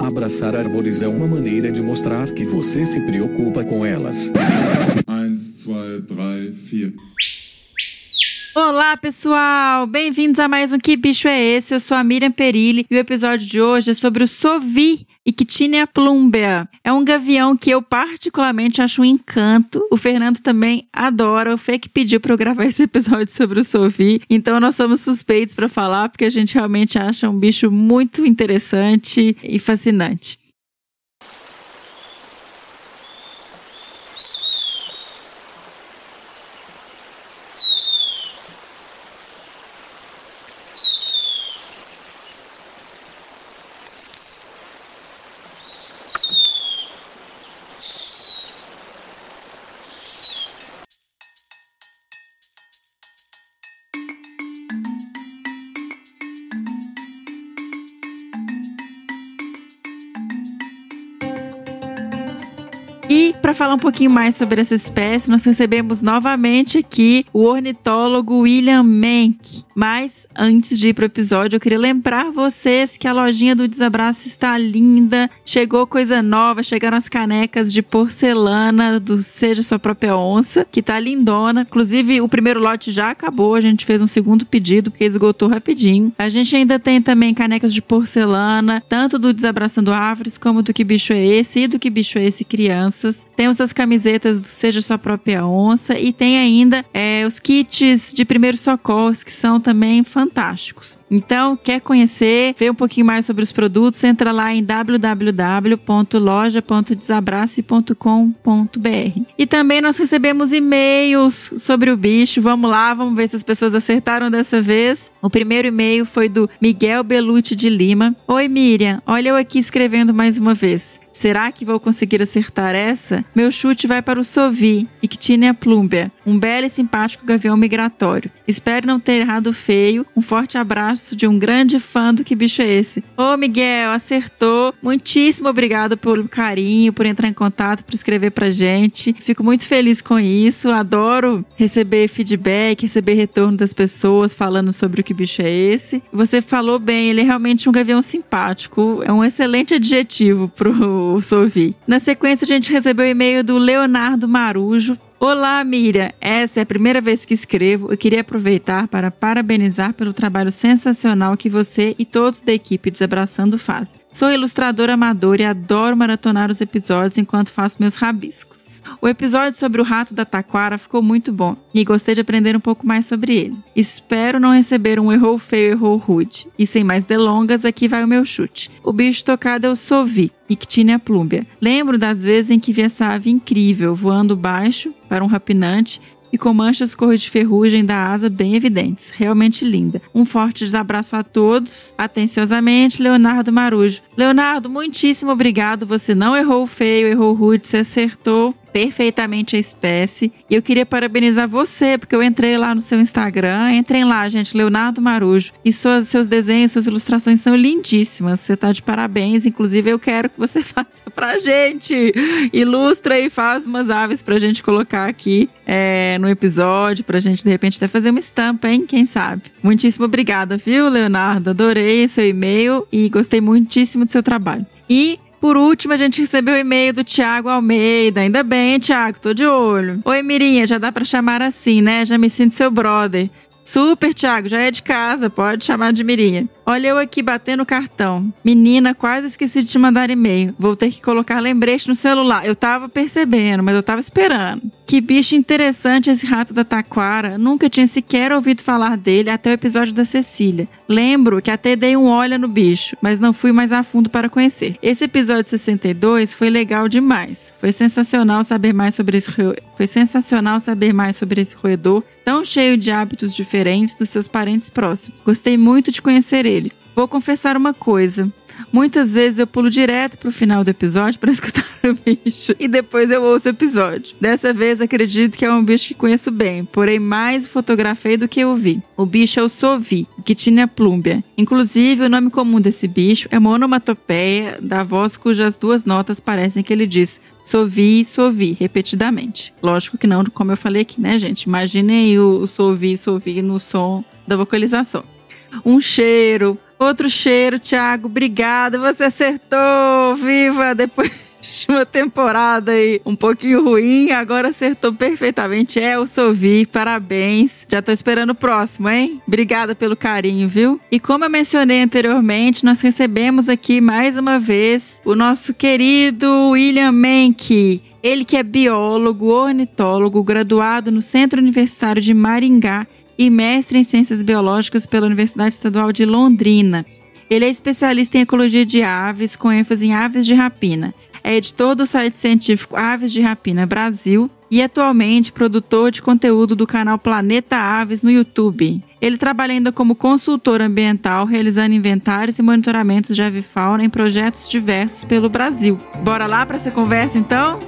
Abraçar árvores é uma maneira de mostrar que você se preocupa com elas. 1, 2, 3, 4. Olá, pessoal! Bem-vindos a mais um Que Bicho é Esse? Eu sou a Miriam Perilli e o episódio de hoje é sobre o Sovi, Ictinia plumbea. É um gavião que eu particularmente acho um encanto. O Fernando também adora. O Fê que pediu para eu gravar esse episódio sobre o Sovi. Então nós somos suspeitos para falar porque a gente realmente acha um bicho muito interessante e fascinante. Para falar um pouquinho mais sobre essa espécie, nós recebemos novamente aqui o ornitólogo William Menck. Mas antes de ir para o episódio, eu queria lembrar vocês que a lojinha do Desabraço está linda. Chegou coisa nova, chegaram as canecas de porcelana do Seja Sua Própria Onça, que tá lindona. Inclusive, o primeiro lote já acabou, a gente fez um segundo pedido porque esgotou rapidinho. A gente ainda tem também canecas de porcelana, tanto do Desabraçando Árvores como do Que Bicho é Esse e do Que Bicho é Esse Criança crianças. Temos as camisetas do Seja Sua Própria Onça e tem ainda é, os kits de primeiros socorros que são também fantásticos. Então, quer conhecer, ver um pouquinho mais sobre os produtos, entra lá em www.loja.desabrace.com.br. E também nós recebemos e-mails sobre o bicho. Vamos lá, vamos ver se as pessoas acertaram dessa vez. O primeiro e-mail foi do Miguel Belucci de Lima. Oi, Miriam. Olha eu aqui escrevendo mais uma vez. Será que vou conseguir acertar essa? Meu chute vai para o Sovi, Ictinia plumbea, um belo e simpático gavião migratório. Espero não ter errado feio. Um forte abraço de um grande fã do Que Bicho é Esse? Ô, Miguel, acertou. Muitíssimo obrigado pelo carinho, por entrar em contato, por escrever pra gente. Fico muito feliz com isso. Adoro receber feedback, receber retorno das pessoas falando sobre o Que Bicho é Esse. Você falou bem, ele é realmente um gavião simpático. É um excelente adjetivo pro Sovi. Na sequência, a gente recebeu o e-mail do Leonardo Marujo. Olá, Miriam. Essa é a primeira vez que escrevo. Eu queria aproveitar para parabenizar pelo trabalho sensacional que você e todos da equipe Desabraçando fazem. Sou ilustradora amadora e adoro maratonar os episódios enquanto faço meus rabiscos. O episódio sobre o rato da taquara ficou muito bom e gostei de aprender um pouco mais sobre ele. Espero não receber um errou feio, errou rude. E sem mais delongas, aqui vai o meu chute. O bicho tocado é o Sovi, Ictinia plumbea. Lembro das vezes em que vi essa ave incrível voando baixo para um rapinante e com manchas cor de ferrugem da asa bem evidentes. Realmente linda. Um forte desabraço a todos. Atenciosamente, Leonardo Marujo. Leonardo, muitíssimo obrigado. Você não errou feio, errou rude, você acertou perfeitamente a espécie. E eu queria parabenizar você, porque eu entrei lá no seu Instagram. Entrem lá, gente, Leonardo Marujo. E suas, seus desenhos, suas ilustrações são lindíssimas. Você tá de parabéns. Inclusive, eu quero que você faça pra gente. Ilustra e faz umas aves pra gente colocar aqui é, no episódio, pra gente, de repente, até fazer uma estampa, hein? Quem sabe? Muitíssimo obrigada, viu, Leonardo? Adorei seu e-mail e gostei muitíssimo do seu trabalho. E por último, a gente recebeu o e-mail do Tiago Almeida. Ainda bem, Tiago, tô de olho. Oi, Mirinha, já dá para chamar assim, né? Já me sinto seu brother. Super, Thiago, já é de casa, pode chamar de Mirinha. Olha eu aqui batendo cartão. Menina, quase esqueci de te mandar e-mail. Vou ter que colocar lembrete no celular. Eu tava percebendo, mas eu tava esperando. Que bicho interessante esse rato da taquara. Nunca tinha sequer ouvido falar dele até o episódio da Cecília. Lembro que até dei um olho no bicho, mas não fui mais a fundo para conhecer. Esse episódio 62 foi legal demais. Foi sensacional saber mais sobre esse foi sensacional saber mais sobre esse roedor tão cheio de hábitos diferentes dos seus parentes próximos. Gostei muito de conhecer ele. Vou confessar uma coisa. Muitas vezes eu pulo direto pro final do episódio para escutar o bicho e depois eu ouço o episódio. Dessa vez acredito que é um bicho que conheço bem, porém mais fotografei do que ouvi. O bicho é o Sovi, que tinha plúmbia. Inclusive, o nome comum desse bicho é uma onomatopeia da voz cujas duas notas parecem que ele diz sovi sovi repetidamente. Lógico que não, como eu falei aqui, né, gente? Imaginem o sovi sovi no som da vocalização. Um cheiro, Outro cheiro, Thiago. Obrigada. Você acertou. Viva! Depois uma temporada aí um pouquinho ruim, agora acertou perfeitamente. É o Sovi, parabéns. Já tô esperando o próximo, hein? Obrigada pelo carinho, viu? E como eu mencionei anteriormente, nós recebemos aqui mais uma vez o nosso querido William Menck. Ele que é biólogo, ornitólogo, graduado no Centro Universitário de Maringá e mestre em Ciências Biológicas pela Universidade Estadual de Londrina. Ele é especialista em ecologia de aves, com ênfase em aves de rapina. É editor do site científico Aves de Rapina Brasil e atualmente produtor de conteúdo do canal Planeta Aves no YouTube. Ele trabalha ainda como consultor ambiental, realizando inventários e monitoramentos de avifauna em projetos diversos pelo Brasil. Bora lá para essa conversa então?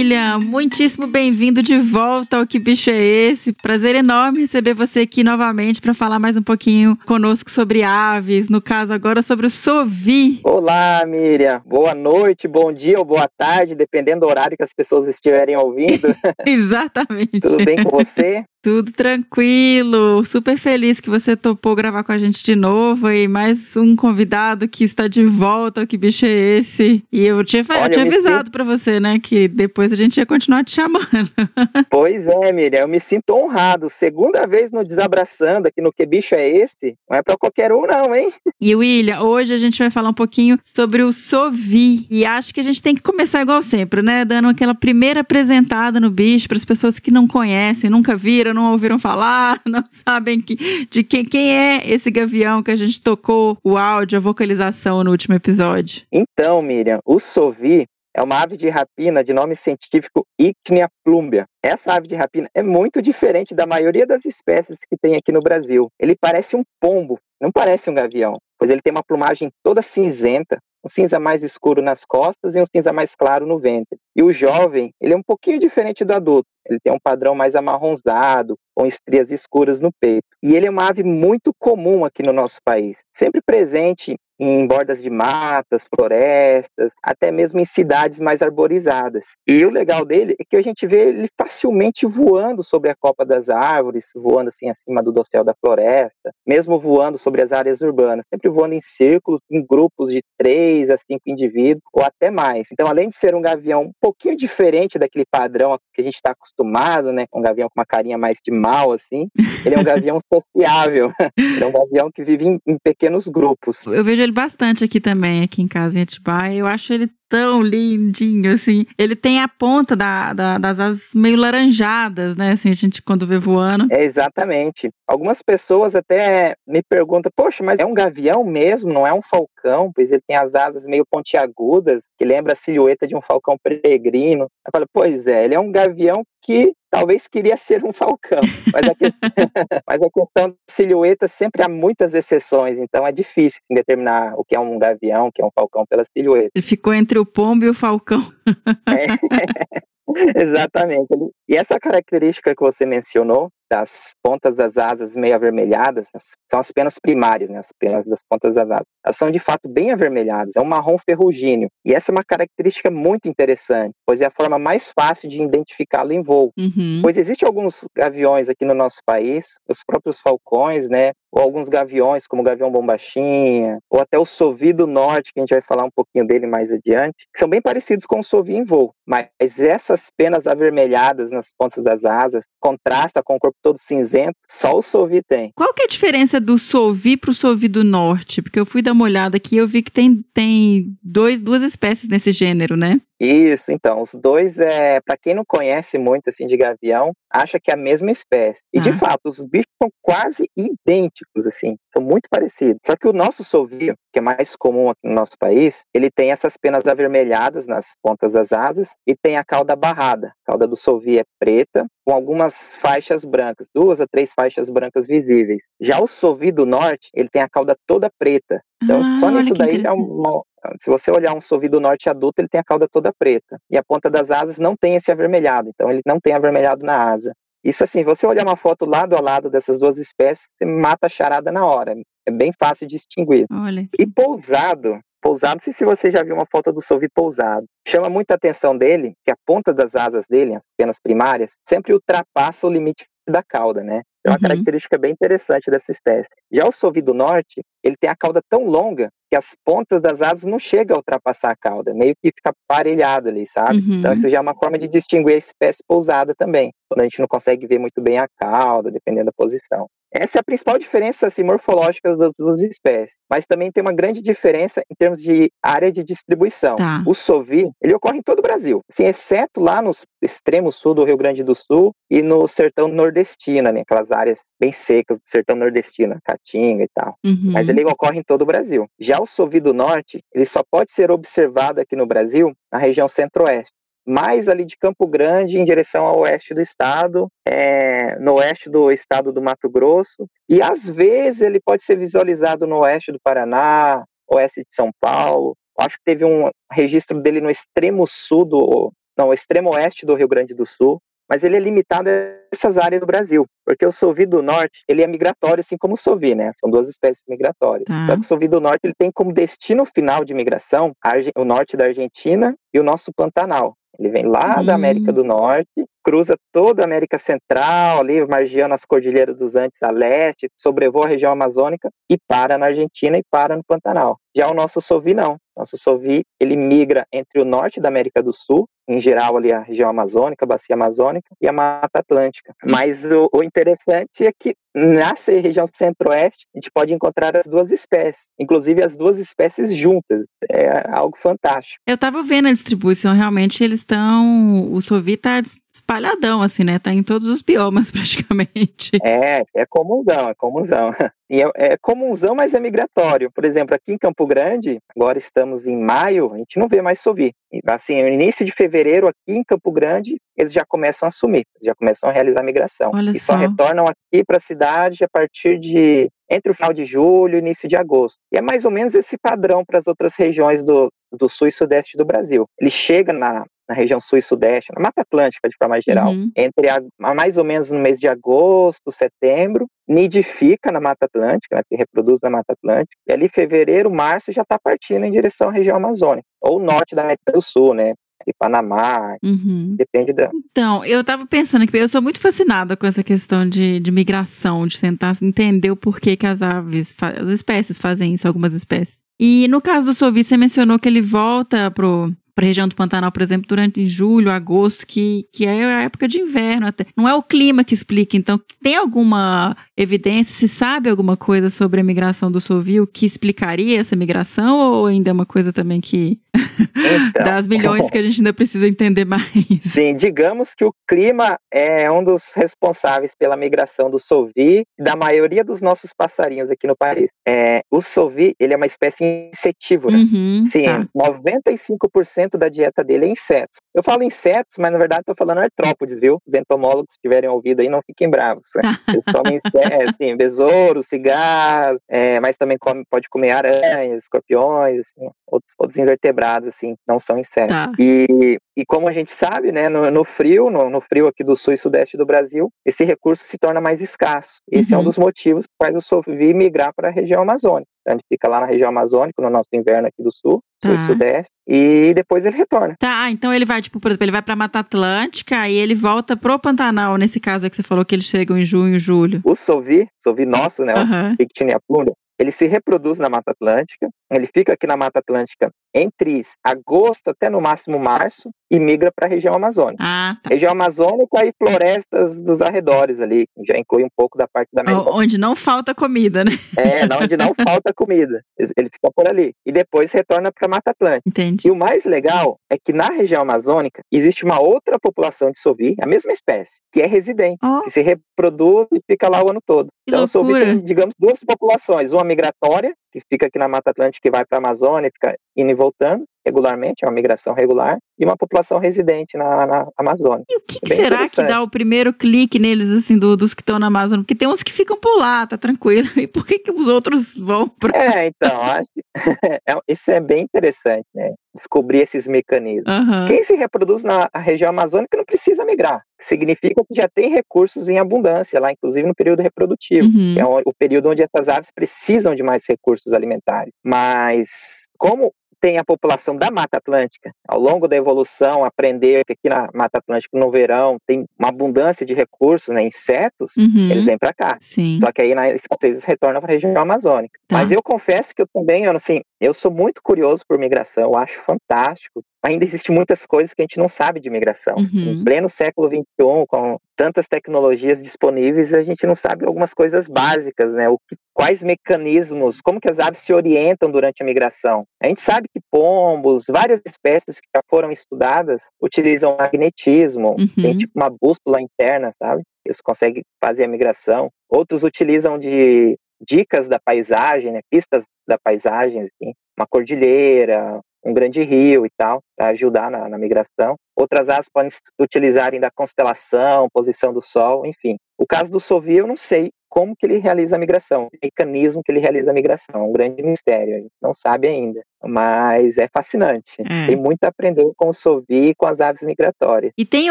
William! Muitíssimo bem-vindo de volta ao Que Bicho é Esse? Prazer enorme receber você aqui novamente para falar mais um pouquinho conosco sobre aves, no caso agora sobre o Sovi. Olá, Miriam! Boa noite, bom dia ou boa tarde, dependendo do horário que as pessoas estiverem ouvindo. Exatamente. Tudo bem com você? Tudo tranquilo, super feliz que você topou gravar com a gente de novo e mais um convidado que está de volta. Que bicho é esse? E eu tinha, Olha, eu tinha avisado sinto... para você, né, que depois a gente ia continuar te chamando. Pois é, Miriam, eu me sinto honrado. Segunda vez no Desabraçando aqui no Que Bicho é Esse? Não é para qualquer um, não, hein? E William, hoje a gente vai falar um pouquinho sobre o Sovi. E acho que a gente tem que começar igual sempre, né? Dando aquela primeira apresentada no bicho para as pessoas que não conhecem, nunca viram não ouviram falar, não sabem que, de quem, quem é esse gavião que a gente tocou o áudio, a vocalização no último episódio. Então, Miriam, o Sovi é uma ave de rapina de nome científico Ichnea plumbia. Essa ave de rapina é muito diferente da maioria das espécies que tem aqui no Brasil. Ele parece um pombo, não parece um gavião, pois ele tem uma plumagem toda cinzenta, um cinza mais escuro nas costas e um cinza mais claro no ventre. E o jovem, ele é um pouquinho diferente do adulto. Ele tem um padrão mais amarronzado, com estrias escuras no peito. E ele é uma ave muito comum aqui no nosso país, sempre presente em bordas de matas, florestas, até mesmo em cidades mais arborizadas. E o legal dele é que a gente vê ele facilmente voando sobre a copa das árvores, voando assim acima do dossel da floresta, mesmo voando sobre as áreas urbanas, sempre voando em círculos, em grupos de três a cinco indivíduos ou até mais. Então, além de ser um gavião um pouquinho diferente daquele padrão que a gente está acostumado, né, um gavião com uma carinha mais de mal assim, ele é um gavião sociável. ele é um gavião que vive em, em pequenos grupos. Eu vejo ele ele bastante aqui também, aqui em casa em Atibaia. Eu acho ele tão lindinho, assim. Ele tem a ponta da, da, das asas meio laranjadas, né? Assim, a gente quando vê voando. É, exatamente. Algumas pessoas até me perguntam, poxa, mas é um gavião mesmo, não é um falcão? Pois ele tem as asas meio pontiagudas, que lembra a silhueta de um falcão peregrino. Eu falo, pois é, ele é um gavião que talvez queria ser um falcão, mas a, que... mas a questão da silhueta sempre há muitas exceções, então é difícil assim, determinar o que é um gavião, o que é um falcão pela silhueta. Ele ficou entre o pombo e o falcão. É. Exatamente. E essa característica que você mencionou, das pontas das asas meio avermelhadas, são as penas primárias, né, as penas das pontas das asas. Elas são de fato bem avermelhadas, é um marrom ferrugíneo. E essa é uma característica muito interessante, pois é a forma mais fácil de identificá-lo em voo. Uhum. Pois existem alguns gaviões aqui no nosso país, os próprios falcões, né, ou alguns gaviões, como o gavião bombachinha, ou até o sovi do norte, que a gente vai falar um pouquinho dele mais adiante, que são bem parecidos com o sovi em voo. Mas essas penas avermelhadas nas pontas das asas contrasta com o corpo todo cinzento, só o sovi tem. Qual que é a diferença do sovi para o sovi do norte? Porque eu fui dar uma olhada aqui e eu vi que tem, tem dois, duas espécies nesse gênero, né? Isso, então, os dois, é, para quem não conhece muito assim de gavião, acha que é a mesma espécie. E ah. de fato, os bichos são quase idênticos, assim, são muito parecidos. Só que o nosso sovio, que é mais comum aqui no nosso país, ele tem essas penas avermelhadas nas pontas das asas e tem a cauda barrada. A cauda do sovio é preta, com algumas faixas brancas, duas a três faixas brancas visíveis. Já o sovi do norte, ele tem a cauda toda preta. Então, ah, só nisso daí já é uma, se você olhar um sovido norte adulto, ele tem a cauda toda preta. E a ponta das asas não tem esse avermelhado, então ele não tem avermelhado na asa. Isso assim, você olhar uma foto lado a lado dessas duas espécies, você mata a charada na hora. É bem fácil de distinguir. Olha. E pousado, pousado. Não sei se você já viu uma foto do Sovi pousado. Chama muita atenção dele que a ponta das asas dele, as penas primárias, sempre ultrapassa o limite da cauda, né? É uma Uhum. característica bem interessante dessa espécie. Já o sovi do norte, ele tem a cauda tão longa que as pontas das asas não chegam a ultrapassar a cauda, meio que fica aparelhado ali, sabe? Uhum. Então isso já é uma forma de distinguir a espécie pousada também, quando a gente não consegue ver muito bem a cauda, dependendo da posição. Essa é a principal diferença assim, morfológica das duas espécies, mas também tem uma grande diferença em termos de área de distribuição. Tá. O sovi, ele ocorre em todo o Brasil, assim, exceto lá no extremo sul do Rio Grande do Sul e no sertão nordestino, né, aquelas áreas bem secas do sertão nordestino, Caatinga e tal. Uhum. Mas ele ocorre em todo o Brasil. Já o sovi do norte, ele só pode ser observado aqui no Brasil na região centro-oeste. Mais ali de Campo Grande, em direção ao oeste do estado, é, no oeste do estado do Mato Grosso, e às vezes ele pode ser visualizado no oeste do Paraná, oeste de São Paulo. Acho que teve um registro dele no extremo sul do, não, extremo oeste do Rio Grande do Sul, mas ele é limitado a essas áreas do Brasil, porque o sovi do norte, ele é migratório, assim como o sovi, né? São duas espécies migratórias. Tá. Só que o sovi do norte, ele tem como destino final de migração o norte da Argentina e o nosso Pantanal. Ele vem lá da. América do Norte, cruza toda a América Central, ali margeando as cordilheiras dos Andes a leste, sobrevoa a região amazônica e para na Argentina e para no Pantanal. Já o nosso sovi não. Nosso sovi, ele migra entre o norte da América do Sul, em geral ali a região amazônica, a bacia amazônica e a Mata Atlântica. Mas o, o interessante é que na região centro-oeste a gente pode encontrar as duas espécies, inclusive as duas espécies juntas. É algo fantástico. Eu tava vendo a distribuição, realmente eles estão. O Sovi tá espalhadão, assim, né? Tá em todos os biomas, praticamente. É, é comunzão, é comunzão. E é, é comunzão, mas é migratório. Por exemplo, aqui em Campo Grande, agora estamos em maio, a gente não vê mais sovi. Assim, no início de fevereiro, aqui em Campo Grande, eles já começam a assumir, já começam a realizar a migração. Olha e só só. retornam aqui para a cidade a partir de entre o final de julho e início de agosto. E é mais ou menos esse padrão para as outras regiões do, do sul e sudeste do Brasil. Ele chega na, na região sul e sudeste, na Mata Atlântica de forma geral, Uhum. entre a, a mais ou menos no mês de agosto, setembro, nidifica na Mata Atlântica, né, se reproduz na Mata Atlântica, e ali fevereiro, março já está partindo em direção à região amazônica, ou norte da América do Sul, né, e Panamá, Uhum. depende da... Então, eu tava pensando que eu sou muito fascinada com essa questão de, de migração, de tentar entender o porquê que as aves, as espécies fazem isso, algumas espécies. E no caso do Sovi, você mencionou que ele volta pro para a região do Pantanal, por exemplo, durante julho, agosto, que, que é a época de inverno até. Não é o clima que explica, então tem alguma evidência, se sabe alguma coisa sobre a migração do Sovio que explicaria essa migração ou ainda é uma coisa também que Então, das milhões que a gente ainda precisa entender mais? Sim, digamos que o clima é um dos responsáveis pela migração do sovi da maioria dos nossos passarinhos aqui no país. É, o sovi, ele é uma espécie insetívora. Uhum, Sim, tá. 95% da dieta dele é insetos. Eu falo insetos, mas na verdade estou falando artrópodes, viu? Os entomólogos que tiverem ouvido aí não fiquem bravos. Eles comem insetos, assim, besouros, cigarros, é, mas também come, pode comer aranhas, escorpiões, assim, outros, outros invertebrados, assim, não são insetos. Tá. E, e como a gente sabe, né, no, no frio, no, no frio aqui do sul e sudeste do Brasil, esse recurso se torna mais escasso. Esse é um Uhum. dos motivos que faz o sovi migrar para a região amazônica. Então, ele fica lá na região amazônica, no nosso inverno aqui do sul, sul Tá. e sudeste, e depois ele retorna. Tá, então ele vai, tipo, por exemplo, ele vai pra Mata Atlântica e ele volta pro Pantanal, nesse caso aí que você falou que eles chegam em junho, julho. O sovi, sovi nosso, né, Aham. o Spictinia plumbea, ele se reproduz na Mata Atlântica, ele fica aqui na Mata Atlântica entre agosto até no máximo março e migra para a região amazônica. Ah, tá. Região amazônica e florestas dos arredores ali, já inclui um pouco da parte da América Onde não falta comida, né? É, onde não falta comida. Ele fica por ali. E depois retorna para a Mata Atlântica. Entendi. E o mais legal é que na região amazônica existe uma outra população de sovi, a mesma espécie, que é residente, Ó, que se reproduz e fica lá o ano todo. Que então o sovi loucura. tem, digamos, duas populações. Uma migratória, que fica aqui na Mata Atlântica e vai para a Amazônia e fica indo e voltando regularmente, é uma migração regular, e uma população residente na, na Amazônia. e o que, que Bem será que dá o primeiro clique neles, assim, do- dos que estão na Amazônia? Porque tem uns que ficam por lá, tá tranquilo. E por que, que os outros vão pra. É, então, acho que é- isso é bem interessante, né? Descobrir esses mecanismos. Aham. Quem se reproduz na região amazônica não precisa migrar. Significa que já tem recursos em abundância lá, inclusive no período reprodutivo, Uhum. que é o, período onde essas aves precisam de mais recursos alimentares. Mas como tem a população da Mata Atlântica. Ao longo da evolução, aprender que aqui na Mata Atlântica, no verão, tem uma abundância de recursos, né, insetos, uhum. eles vêm para cá. Sim. Só que aí na escassez retornam para a região amazônica. Tá. Mas eu confesso que eu também, eu, assim, eu sou muito curioso por migração, eu acho fantástico. Ainda existem muitas coisas que a gente não sabe de migração. Uhum. Em pleno século XXI, com tantas tecnologias disponíveis, a gente não sabe algumas coisas básicas, né? O que, quais mecanismos, como que as aves se orientam durante a migração. A gente sabe que pombos, várias espécies que já foram estudadas, utilizam magnetismo, uhum. tem tipo uma bússola interna, sabe? Eles conseguem fazer a migração. Outros utilizam de dicas da paisagem, né? pistas da paisagem, assim, uma cordilheira, um grande rio e tal, para ajudar na, na, migração. Outras aves podem utilizarem da constelação, posição do Sol, enfim. O caso do Sovi, eu não sei como que ele realiza a migração, o mecanismo que ele realiza a migração, é um grande mistério, a gente não sabe ainda, mas é fascinante. É. Tem muito a aprender com o Sovi e com as aves migratórias. E tem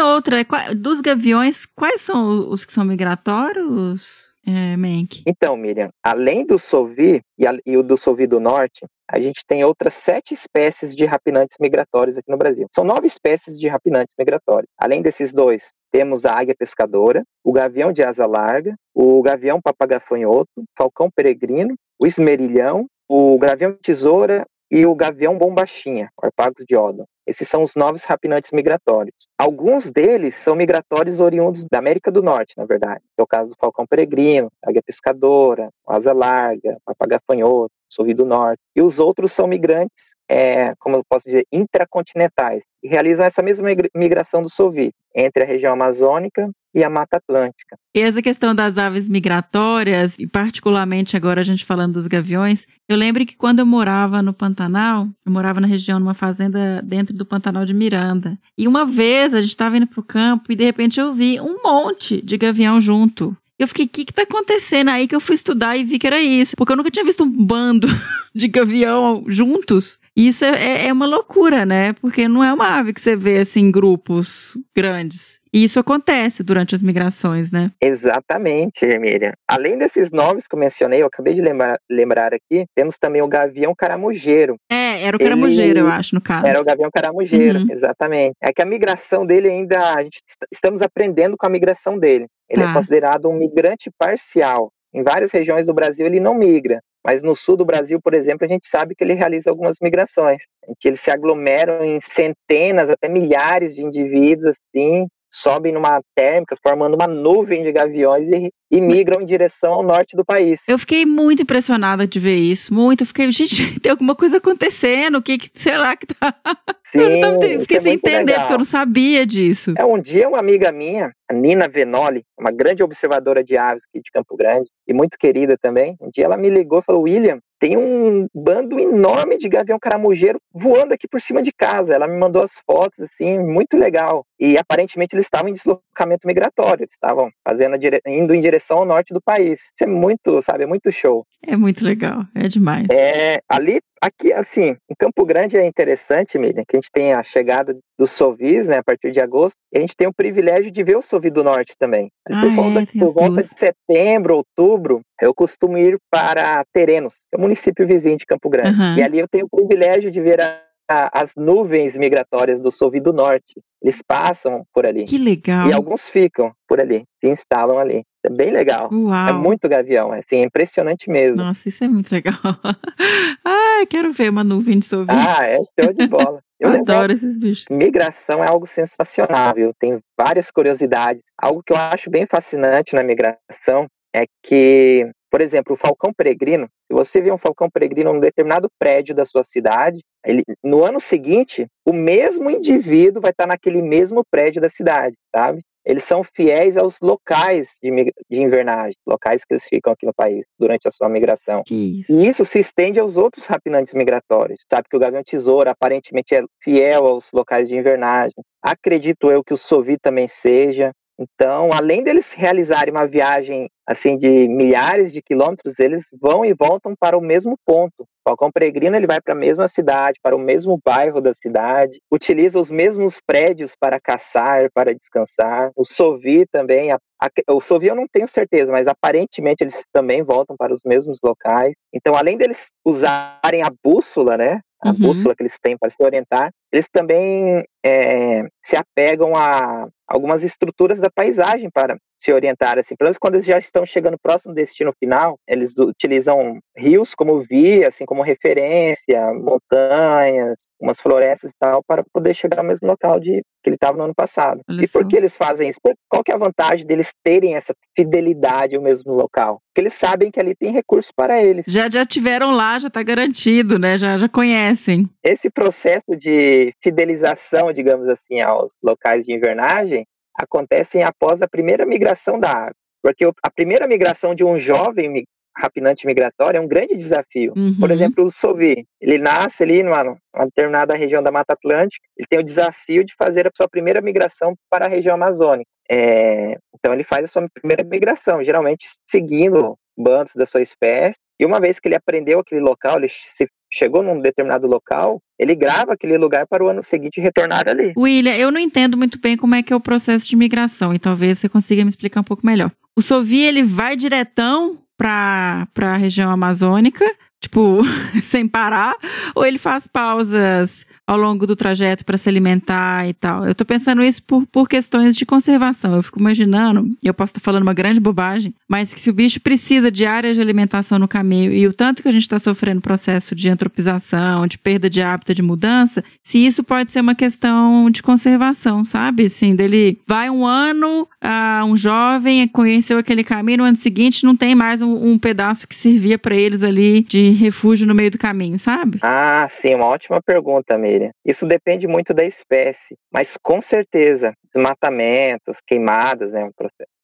outra, é dos gaviões, quais são os que são migratórios? É, Menk. Então, Miriam, além do Sovi e, a, e o do Sovi do Norte, a gente tem outras sete espécies de rapinantes migratórios aqui no Brasil. São nove espécies de rapinantes migratórios. Além desses dois, temos a águia pescadora, o gavião de asa larga, o gavião papagafanhoto, falcão peregrino, o esmerilhão, o gavião tesoura e o gavião bombachinha, Harpagos de Odon. Esses são os novos rapinantes migratórios. Alguns deles são migratórios oriundos da América do Norte, na verdade. É o caso do falcão peregrino, águia pescadora, asa larga, papagafanhoto, sorrido norte. E os outros são migrantes, é, como eu posso dizer, intracontinentais, que realizam essa mesma migração do Sovi entre a região amazônica e a Mata Atlântica. E essa questão das aves migratórias, e particularmente agora a gente falando dos gaviões, eu lembro que quando eu morava no Pantanal, eu morava na região, numa fazenda dentro do Pantanal de Miranda. E uma vez a gente estava indo para o campo e de repente eu vi um monte de gavião junto. Eu fiquei, o que que tá acontecendo? Aí que eu fui estudar e vi que era isso. Porque eu nunca tinha visto um bando de gavião juntos. Isso é, é, é uma loucura, né? Porque não é uma ave que você vê assim em grupos grandes. E isso acontece durante as migrações, né? Exatamente, Miriam. Além desses nomes que eu mencionei, eu acabei de lembrar, lembrar aqui, temos também o gavião caramujeiro. É, era o caramujeiro, Ele... eu acho, no caso. Era o gavião caramujeiro, uhum. exatamente. É que a migração dele ainda, a gente estamos aprendendo com a migração dele. Ele é tá. é considerado um migrante parcial. Em várias regiões do Brasil ele não migra, mas no sul do Brasil, por exemplo, a gente sabe que ele realiza algumas migrações, em que eles se aglomeram em centenas, até milhares de indivíduos assim, sobem numa térmica, formando uma nuvem de gaviões e, e, migram em direção ao norte do país. Eu fiquei muito impressionada de ver isso, muito. Eu fiquei, gente, tem alguma coisa acontecendo, o que, que será que tá... Sim, eu tava, fiquei é sem entender, legal. porque eu não sabia disso. É, um dia uma amiga minha, a Nina Venoli, uma grande observadora de aves aqui de Campo Grande, e muito querida também, um dia ela me ligou e falou, William, tem um bando enorme de gavião caramujeiro voando aqui por cima de casa. Ela me mandou as fotos, assim, muito legal. E aparentemente eles estavam em deslocamento migratório, eles estavam fazendo dire... indo em direção ao norte do país. Isso é muito, sabe, é muito show. É muito legal, é demais. É, ali, aqui, assim, em Campo Grande é interessante, Miriam, que a gente tem a chegada dos Sovis, né, a partir de agosto, e a gente tem o privilégio de ver o Sovi do Norte também. Ah, por volta, é, por volta de setembro, outubro, eu costumo ir para Terenos, que é o município vizinho de Campo Grande. Uhum. E ali eu tenho o privilégio de ver a, a, as nuvens migratórias do Sovi do Norte. Eles passam por ali. Que legal. E alguns ficam por ali, se instalam ali. É bem legal. Uau. É muito gavião, é assim, é impressionante mesmo. Nossa, isso é muito legal. ah, quero ver uma nuvem de Sovi. Ah, é show de bola. Eu, eu adoro esses bichos. Migração é algo sensacional, viu? Tem várias curiosidades. Algo que eu acho bem fascinante na migração é que, por exemplo, o falcão peregrino, se você vê um falcão peregrino num determinado prédio da sua cidade, ele, no ano seguinte, o mesmo indivíduo vai estar naquele mesmo prédio da cidade, sabe? Eles são fiéis aos locais de, de invernagem, locais que eles ficam aqui no país durante a sua migração. Isso. E isso se estende aos outros rapinantes migratórios. Sabe que o gavião tesoura aparentemente é fiel aos locais de invernagem. Acredito eu que o sovi também seja. Então, além deles realizarem uma viagem assim de milhares de quilômetros, eles vão e voltam para o mesmo ponto. O falcão peregrino ele vai para a mesma cidade, para o mesmo bairro da cidade, utiliza os mesmos prédios para caçar, para descansar. O Sovi também, a, a, o Sovi eu não tenho certeza, mas aparentemente eles também voltam para os mesmos locais. Então, além deles usarem a bússola, né, a uhum. bússola que eles têm para se orientar, eles também é, se apegam a algumas estruturas da paisagem para se orientar, assim, pelo menos quando eles já estão chegando próximo do destino final, eles utilizam rios como via, assim, como referência, montanhas, umas florestas e tal, para poder chegar ao mesmo local de que ele estava no ano passado. Olha e por que eles fazem isso? Qual que é a vantagem deles terem essa fidelidade ao mesmo local? Porque eles sabem que ali tem recurso para eles. Já já tiveram lá, já está garantido, né? Já já conhecem. Esse processo de fidelização, digamos assim, aos locais de invernagem acontecem após a primeira migração da ave. Porque a primeira migração de um jovem rapinante migratório é um grande desafio. Uhum. Por exemplo, o Sovi, ele nasce ali numa, numa, determinada região da Mata Atlântica, ele tem o desafio de fazer a sua primeira migração para a região amazônica. É, então ele faz a sua primeira migração, geralmente seguindo bandos da sua espécie, e uma vez que ele aprendeu aquele local, ele se chegou num determinado local, ele grava aquele lugar para o ano seguinte retornar ali. William, eu não entendo muito bem como é que é o processo de migração, e talvez você consiga me explicar um pouco melhor. O Sovi, ele vai diretão para a região amazônica, tipo, sem parar, ou ele faz pausas ao longo do trajeto para se alimentar e tal. Eu tô pensando isso por, por questões de conservação. Eu fico imaginando, e eu posso estar falando uma grande bobagem, mas que se o bicho precisa de áreas de alimentação no caminho e o tanto que a gente está sofrendo processo de antropização, de perda de hábito, de mudança, se isso pode ser uma questão de conservação, sabe? Assim, dele vai um ano, uh, um jovem conheceu aquele caminho, no ano seguinte não tem mais um, um pedaço que servia para eles ali de refúgio no meio do caminho, sabe? Ah, sim, uma ótima pergunta, Meire. Isso depende muito da espécie, mas com certeza, desmatamentos, queimadas, né,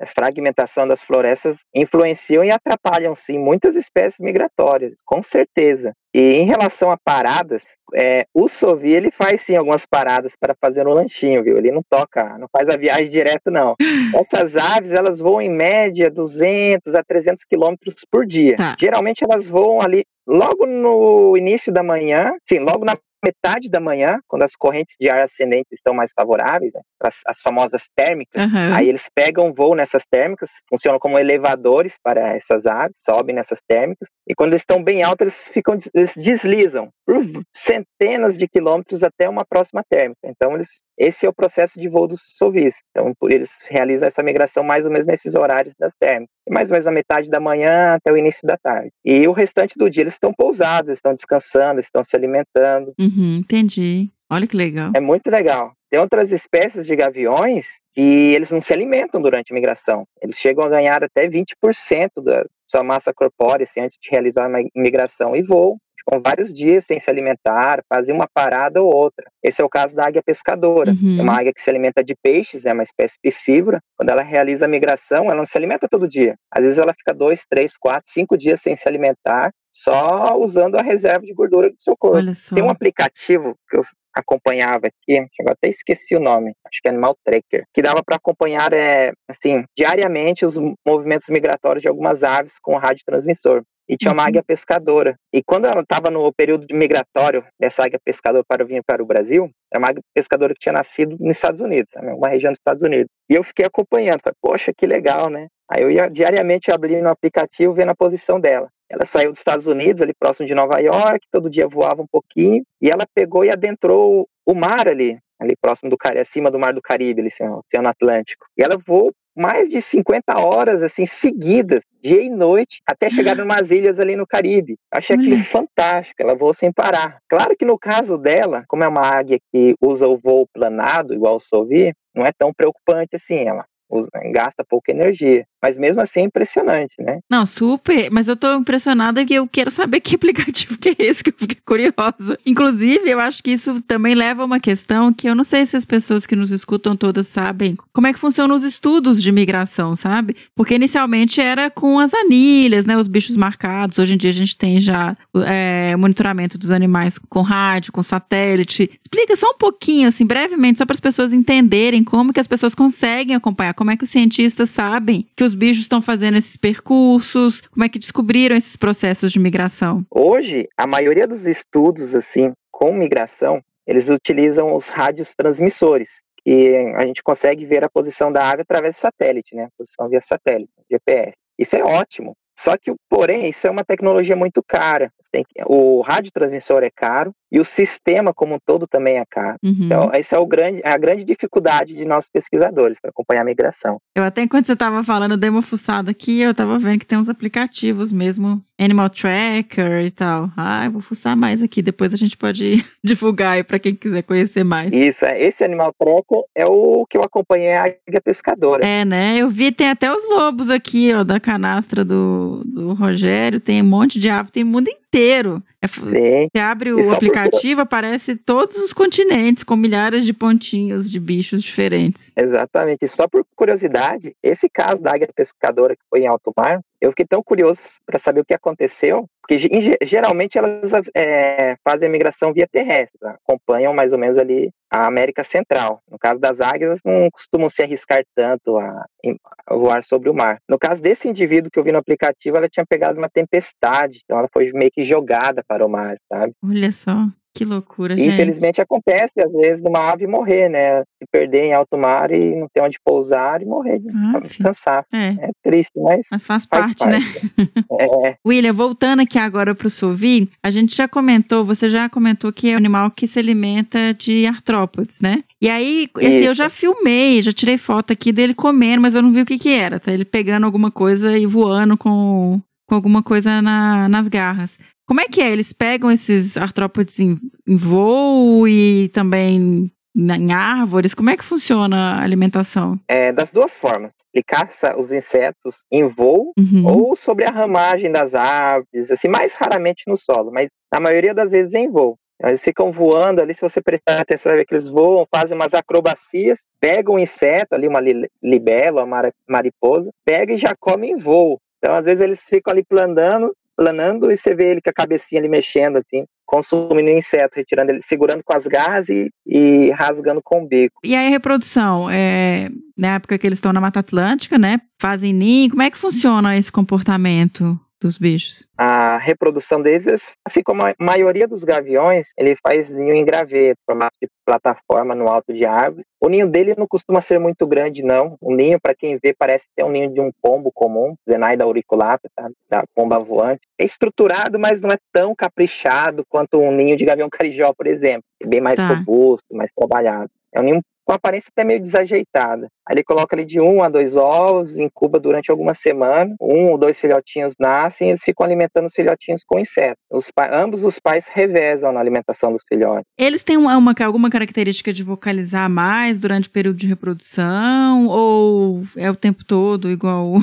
a fragmentação das florestas influenciam e atrapalham sim muitas espécies migratórias, com certeza. E em relação a paradas, é, o Sovi ele faz sim algumas paradas para fazer um lanchinho, viu? Ele não toca, não faz a viagem direto não. Essas aves elas voam em média 200 a 300 quilômetros por dia. Tá. Geralmente elas voam ali logo no início da manhã, sim, logo na metade da manhã, quando as correntes de ar ascendente estão mais favoráveis, né, as, as, famosas térmicas, uhum. aí eles pegam voo nessas térmicas, funcionam como elevadores para essas aves, sobem nessas térmicas, e quando eles estão bem altos, eles ficam eles deslizam por centenas de quilômetros até uma próxima térmica. Então, eles, esse é o processo de voo dos sovis. Então, por eles realizam essa migração mais ou menos nesses horários das térmicas. E mais ou menos a metade da manhã até o início da tarde. E o restante do dia eles estão pousados, estão descansando, estão se alimentando. Uhum, entendi. Olha que legal. É muito legal. Tem outras espécies de gaviões que eles não se alimentam durante a migração. Eles chegam a ganhar até 20% da sua massa corpórea assim, antes de realizar uma migração e voam ficam vários dias sem se alimentar, fazem uma parada ou outra. Esse é o caso da águia pescadora. Uhum. É uma águia que se alimenta de peixes, é uma espécie piscívora. Quando ela realiza a migração, ela não se alimenta todo dia. Às vezes ela fica dois, três, quatro, cinco dias sem se alimentar, só usando a reserva de gordura do seu corpo. Tem um aplicativo que eu acompanhava aqui, eu até esqueci o nome, acho que é Animal Tracker, que dava para acompanhar, é, assim, diariamente os movimentos migratórios de algumas aves com radiotransmissor e tinha uma uhum. águia pescadora. E quando ela estava no período de migratório dessa águia pescadora para vir para o Brasil, era uma águia pescadora que tinha nascido nos Estados Unidos, né, uma região dos Estados Unidos. E eu fiquei acompanhando, falei, poxa, que legal, né? Aí eu ia diariamente abrir no aplicativo vendo a posição dela. Ela saiu dos Estados Unidos, ali próximo de Nova York, todo dia voava um pouquinho, e ela pegou e adentrou o mar ali, ali próximo do Caribe, acima do Mar do Caribe, ali, assim, o Oceano Atlântico. E ela voou mais de 50 horas, assim, seguidas, dia e noite, até chegar em umas ilhas ali no Caribe. Achei aquilo fantástico, ela voou sem parar. Claro que no caso dela, como é uma águia que usa o voo planado, igual o Sovi, não é tão preocupante assim, ela usa, gasta pouca energia. Mas mesmo assim é impressionante, né? Não, super. Mas eu tô impressionada que eu quero saber que aplicativo que é esse, que eu fiquei curiosa. Inclusive, eu acho que isso também leva a uma questão que eu não sei se as pessoas que nos escutam todas sabem como é que funcionam os estudos de migração, sabe? Porque inicialmente era com as anilhas, né? Os bichos marcados. Hoje em dia a gente tem já é, monitoramento dos animais com rádio, com satélite. Explica só um pouquinho, assim, brevemente, só para as pessoas entenderem como que as pessoas conseguem acompanhar, como é que os cientistas sabem que os bichos estão fazendo esses percursos, como é que descobriram esses processos de migração. Hoje, a maioria dos estudos, assim, com migração, eles utilizam os rádios transmissores, e a gente consegue ver a posição da ave através do satélite, né? A posição via satélite, GPS. Isso é ótimo. Só que, porém, isso é uma tecnologia muito cara. Que, o radiotransmissor é caro e o sistema como um todo também é caro. Uhum. Então, essa é o grande, a grande dificuldade de nós pesquisadores para acompanhar a migração. Eu até enquanto você estava falando, dei uma fuçada aqui, eu estava vendo que tem uns aplicativos mesmo, Animal Tracker e tal. Ah, eu vou fuçar mais aqui, depois a gente pode divulgar aí para quem quiser conhecer mais. Isso, é, esse Animal Tracker é o que eu acompanhei a águia pescadora. É, né? Eu vi, tem até os lobos aqui, ó, da canastra do, do Rogério, tem um monte de ave, tem o mundo inteiro. É, você abre o aplicativo, aparece todos os continentes com milhares de pontinhos de bichos diferentes. Exatamente. E só por curiosidade, esse caso da águia pescadora que foi em alto mar, eu fiquei tão curioso para saber o que aconteceu, porque geralmente elas é, fazem a migração via terrestre, né? acompanham mais ou menos ali a América Central. No caso das águias, não costumam se arriscar tanto a, voar sobre o mar. No caso desse indivíduo que eu vi no aplicativo, ela tinha pegado uma tempestade, então ela foi meio que jogada para o mar, sabe? Olha só. Que loucura, e, gente. Infelizmente acontece, às vezes, de uma ave morrer, né? Se perder em alto mar e não ter onde pousar e morrer de ah, cansaço. É. é. triste, mas. Mas faz, faz parte, parte, né? é. William, voltando aqui agora para o Sovi, a gente já comentou, você já comentou que é um animal que se alimenta de artrópodes, né? E aí, esse eu já filmei, já tirei foto aqui dele comendo, mas eu não vi o que que era, tá? Ele pegando alguma coisa e voando com com alguma coisa na, nas garras. Como é que é? Eles pegam esses artrópodes em, em voo e também em árvores? Como é que funciona a alimentação? É, das duas formas. Ele caça os insetos em voo uhum. ou sobre a ramagem das árvores, assim, mais raramente no solo, mas na maioria das vezes em voo. Eles ficam voando ali, se você prestar atenção, vai ver que eles voam, fazem umas acrobacias, pegam um inseto ali, uma libela, uma mariposa, pega e já come em voo. Então, às vezes, eles ficam ali planando, planando e você vê ele com a cabecinha ali mexendo, assim, consumindo inseto, retirando ele, segurando com as garras e, e rasgando com o bico. E aí a reprodução, é, na época que eles estão na Mata Atlântica, né? Fazem ninho, como é que funciona esse comportamento? Dos bichos? A reprodução deles, assim como a maioria dos gaviões, ele faz ninho em graveto, formato de plataforma no alto de árvores. O ninho dele não costuma ser muito grande, não. O ninho, para quem vê, parece ter um ninho de um pombo comum, Zenaida auriculata, tá? da pomba voante. É estruturado, mas não é tão caprichado quanto um ninho de gavião carijó, por exemplo. É bem mais tá. robusto, mais trabalhado. É um ninho com aparência até meio desajeitada. Aí ele coloca ali de um a dois ovos, incuba durante algumas semanas, um ou dois filhotinhos nascem e eles ficam alimentando os filhotinhos com insetos. Os ambos os pais revezam na alimentação dos filhotes. Eles têm uma, uma, alguma característica de vocalizar mais durante o período de reprodução ou é o tempo todo igual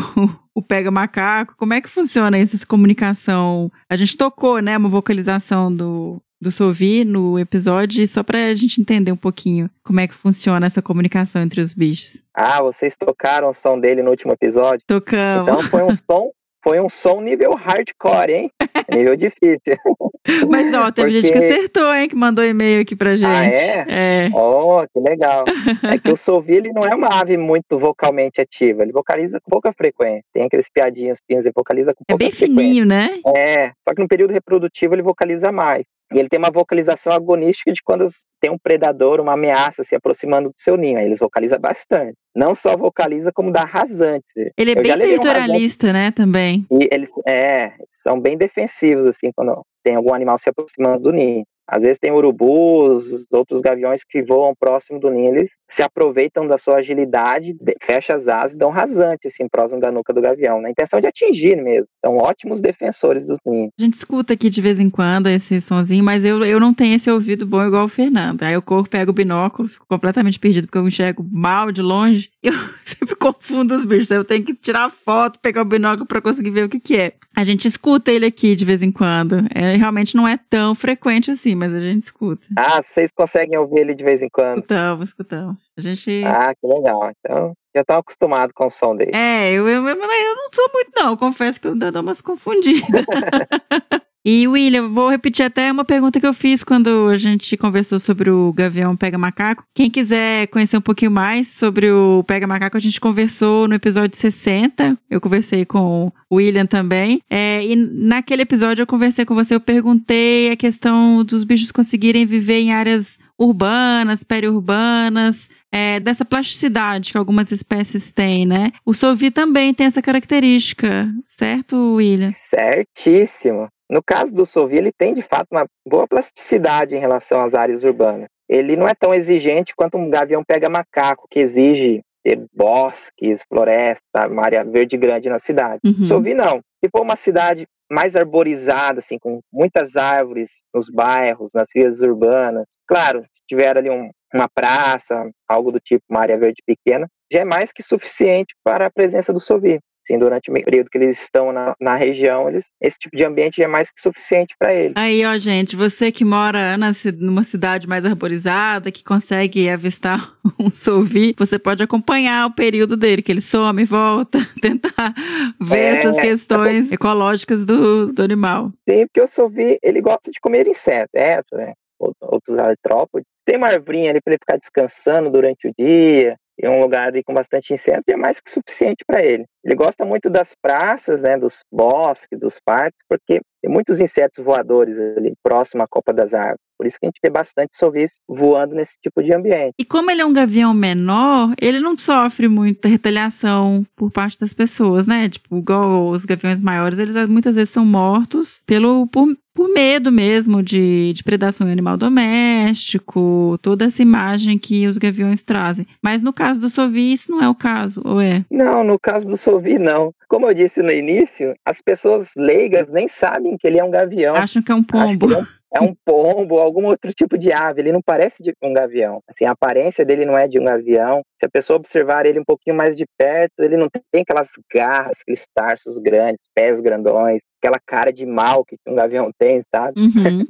o, pega macaco? Como é que funciona essa comunicação? A gente tocou, né, uma vocalização do, do Sovi no episódio, só para a gente entender um pouquinho como é que funciona essa comunicação entre os bichos. Ah, vocês tocaram o som dele no último episódio? Tocamos. Então foi um som, foi um som nível hardcore, hein? nível difícil. Mas ó, teve Porque... gente que acertou, hein? Que mandou e-mail aqui pra gente. Ah, é? É. Oh, que legal. É que o Sovi, ele não é uma ave muito vocalmente ativa. Ele vocaliza com pouca frequência. Tem aqueles piadinhos finos, ele vocaliza com é pouca frequência. É bem fininho, né? É. Só que no período reprodutivo ele vocaliza mais. E ele tem uma vocalização agonística de quando tem um predador, uma ameaça se aproximando do seu ninho. Aí eles vocalizam bastante. Não só vocaliza, como dá rasante. Ele é Eu bem territorialista, um né, também. E eles é, são bem defensivos, assim, quando tem algum animal se aproximando do ninho. Às vezes tem urubus, outros gaviões que voam próximo do ninho, eles se aproveitam da sua agilidade, fecham as asas e dão rasante assim próximo da nuca do gavião, na intenção de atingir mesmo. São ótimos defensores dos ninhos. A gente escuta aqui de vez em quando esse sonzinho, mas eu, eu não tenho esse ouvido bom igual o Fernando. Aí o corpo pega o binóculo, fico completamente perdido porque eu enxergo mal de longe. Eu, se sempre confundo os bichos. Eu tenho que tirar foto, pegar o binóculo para conseguir ver o que, que é. A gente escuta ele aqui de vez em quando. É, realmente não é tão frequente assim, mas a gente escuta. Ah, vocês conseguem ouvir ele de vez em quando? Escutamos, escutamos. A gente. Ah, que legal. Então, já estão acostumados com o som dele. É, eu, eu, eu, eu não sou muito, não. Confesso que eu dou umas confundidas. E, William, vou repetir até uma pergunta que eu fiz quando a gente conversou sobre o Gavião Pega Macaco. Quem quiser conhecer um pouquinho mais sobre o Pega Macaco, a gente conversou no episódio 60. Eu conversei com o William também. É, e naquele episódio eu conversei com você, eu perguntei a questão dos bichos conseguirem viver em áreas urbanas, periurbanas, é, dessa plasticidade que algumas espécies têm, né? O sovi também tem essa característica, certo, William? Certíssimo. No caso do Sovi, ele tem de fato uma boa plasticidade em relação às áreas urbanas. Ele não é tão exigente quanto um gavião pega macaco, que exige ter bosques, floresta, uma área verde grande na cidade. Uhum. Sovi não. Se for uma cidade mais arborizada, assim, com muitas árvores nos bairros, nas vias urbanas, claro, se tiver ali um, uma praça, algo do tipo, uma área verde pequena, já é mais que suficiente para a presença do Sovi. Sim, durante o período que eles estão na, na região, eles, esse tipo de ambiente é mais que suficiente para eles. Aí, ó, gente, você que mora na, numa cidade mais arborizada, que consegue avistar um solvi, você pode acompanhar o período dele, que ele some e volta, tentar ver é, essas questões ecológicas do, do animal. Sim, porque o solvi, ele gosta de comer insetos, é, né? outros artrópodes. Tem uma arvorinha ali para ele ficar descansando durante o dia, em um lugar com bastante inseto é mais que suficiente para ele. Ele gosta muito das praças, né, dos bosques, dos parques, porque tem muitos insetos voadores ali próximo à copa das árvores. Por isso que a gente vê bastante sorris voando nesse tipo de ambiente. E como ele é um gavião menor, ele não sofre muita retaliação por parte das pessoas, né? Tipo, igual os gaviões maiores, eles muitas vezes são mortos pelo por, por medo mesmo de, de predação em animal doméstico, toda essa imagem que os gaviões trazem. Mas no caso do Sovi, isso não é o caso, ou é? Não, no caso do Sovi, não. Como eu disse no início, as pessoas leigas nem sabem que ele é um gavião. Acham que é um pombo é um pombo, algum outro tipo de ave. Ele não parece de um gavião. Assim, a aparência dele não é de um gavião. Se a pessoa observar ele um pouquinho mais de perto, ele não tem aquelas garras, aqueles tarsos grandes, pés grandões, aquela cara de mal que um gavião tem, sabe? Uhum.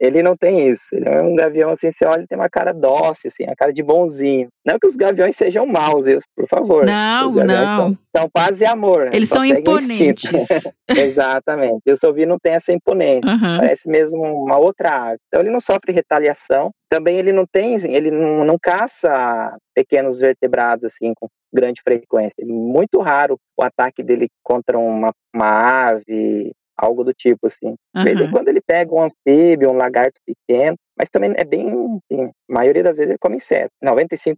ele não tem isso. Ele é um gavião assim, você olha, ele tem uma cara dócil, assim, a cara de bonzinho. Não que os gaviões sejam maus, por favor. Não, não. São, paz e amor. Eles são imponentes. Exatamente. E o Sovi não tem essa imponência. Uhum. Parece mesmo uma outra ave. Então ele não sofre retaliação. Também ele não tem, ele não, não caça pequenos vertebrados assim com grande frequência. Muito raro o ataque dele contra uma, uma ave, algo do tipo, assim. De vez em quando ele pega um anfíbio, um lagarto pequeno, mas também é bem, assim, a maioria das vezes ele come inseto. 95%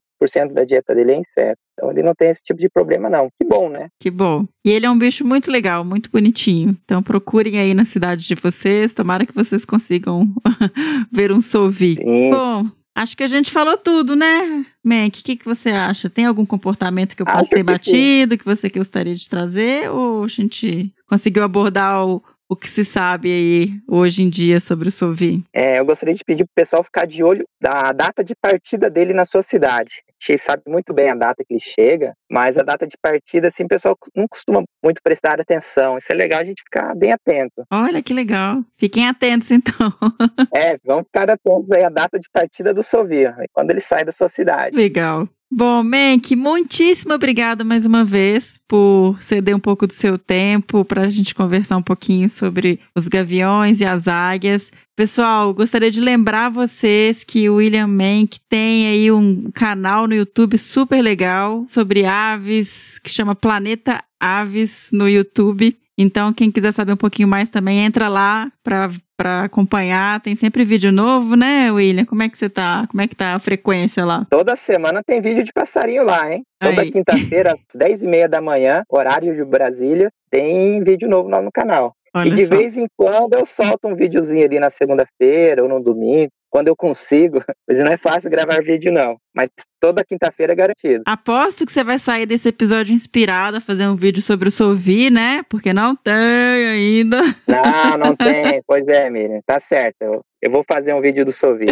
da dieta dele é inseto. Então ele não tem esse tipo de problema, não. Que bom, né? Que bom. E ele é um bicho muito legal, muito bonitinho. Então procurem aí na cidade de vocês. Tomara que vocês consigam ver um. Sim. Bom, Acho que a gente falou tudo, né, Mank? O que, que você acha? Tem algum comportamento que eu possa ter batido, sim. que você gostaria de trazer? Ou a gente conseguiu abordar o, o que se sabe aí hoje em dia sobre o Sovi? É, eu gostaria de pedir para o pessoal ficar de olho da data de partida dele na sua cidade. A gente sabe muito bem a data que ele chega, mas a data de partida, assim, o pessoal não costuma muito prestar atenção. Isso é legal a gente ficar bem atento. Olha que legal. Fiquem atentos, então. é, vamos ficar atentos aí à data de partida do Sovi, quando ele sai da sua cidade. Legal. Bom, Menk, muitíssimo obrigada mais uma vez por ceder um pouco do seu tempo para a gente conversar um pouquinho sobre os gaviões e as águias. Pessoal, gostaria de lembrar vocês que o William Menck tem aí um canal no YouTube super legal sobre aves que chama Planeta Aves no YouTube. Então, quem quiser saber um pouquinho mais também, entra lá para para acompanhar. Tem sempre vídeo novo, né, William? Como é que você tá? Como é que tá a frequência lá? Toda semana tem vídeo de passarinho lá, hein? Toda quinta-feira, às 10 e meia da manhã, horário de Brasília, tem vídeo novo lá no canal. Olha e de só. vez em quando eu solto um videozinho ali na segunda-feira ou no domingo. quando eu consigo. Mas não é fácil gravar vídeo, não. Mas toda quinta-feira é garantido. Aposto que você vai sair desse episódio inspirado a fazer um vídeo sobre o Sovi, né? Porque não tem ainda. Não, não tem. Pois é, Miriam. Tá certo. Eu, vou fazer um vídeo do Sovi.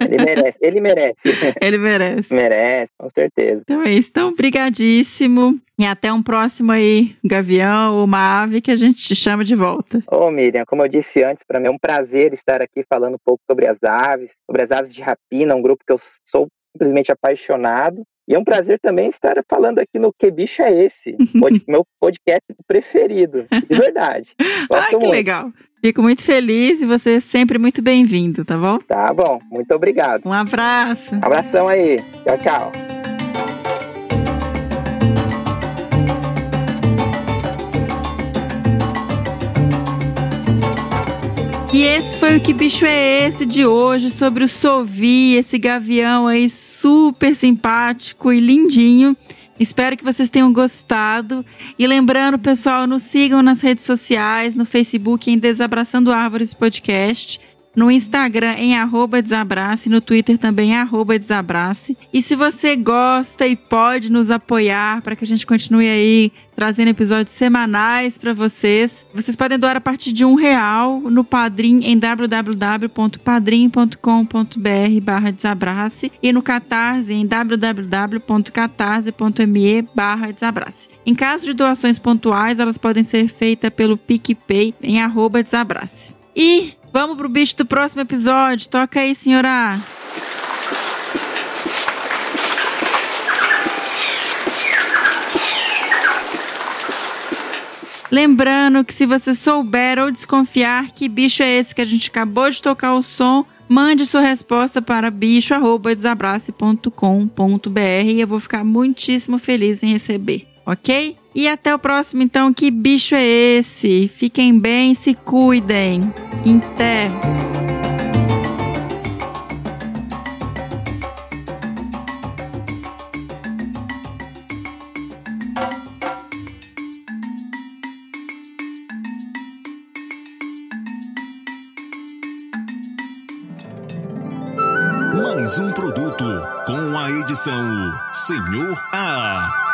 Ele merece. Ele merece. Ele merece. merece, com certeza. Então é isso. Então, brigadíssimo. E até um próximo aí, gavião ou uma ave que a gente te chama de volta. Ô, Miriam, como eu disse antes, para mim é um prazer estar aqui falando um pouco sobre as aves, sobre as aves de rapina, um grupo que eu sou simplesmente apaixonado. E é um prazer também estar falando aqui no Que Bicho é Esse? meu podcast preferido, de verdade. Ah, que muito. legal. Fico muito feliz e você é sempre muito bem-vindo, tá bom? Tá bom, muito obrigado. Um abraço. Um abração aí. Tchau, tchau. E esse foi o Que Bicho é Esse de hoje sobre o Sovi, esse gavião aí super simpático e lindinho. Espero que vocês tenham gostado. E lembrando, pessoal, nos sigam nas redes sociais, no Facebook em Desabraçando Árvores Podcast no Instagram em arroba desabrace, no Twitter também arroba desabrace. E se você gosta e pode nos apoiar para que a gente continue aí trazendo episódios semanais para vocês, vocês podem doar a partir de um real no Padrim em www.padrim.com.br barra desabrace e no Catarse em www.catarse.me barra desabrace. Em caso de doações pontuais, elas podem ser feitas pelo PicPay em arroba desabrace. E Vamos pro bicho do próximo episódio. Toca aí, senhora. Lembrando que se você souber ou desconfiar que bicho é esse que a gente acabou de tocar o som, mande sua resposta para bicho@desabrace.com.br e eu vou ficar muitíssimo feliz em receber, ok? E até o próximo, então. Que bicho é esse? Fiquem bem, se cuidem. Até. Mais um produto com a edição Senhor A.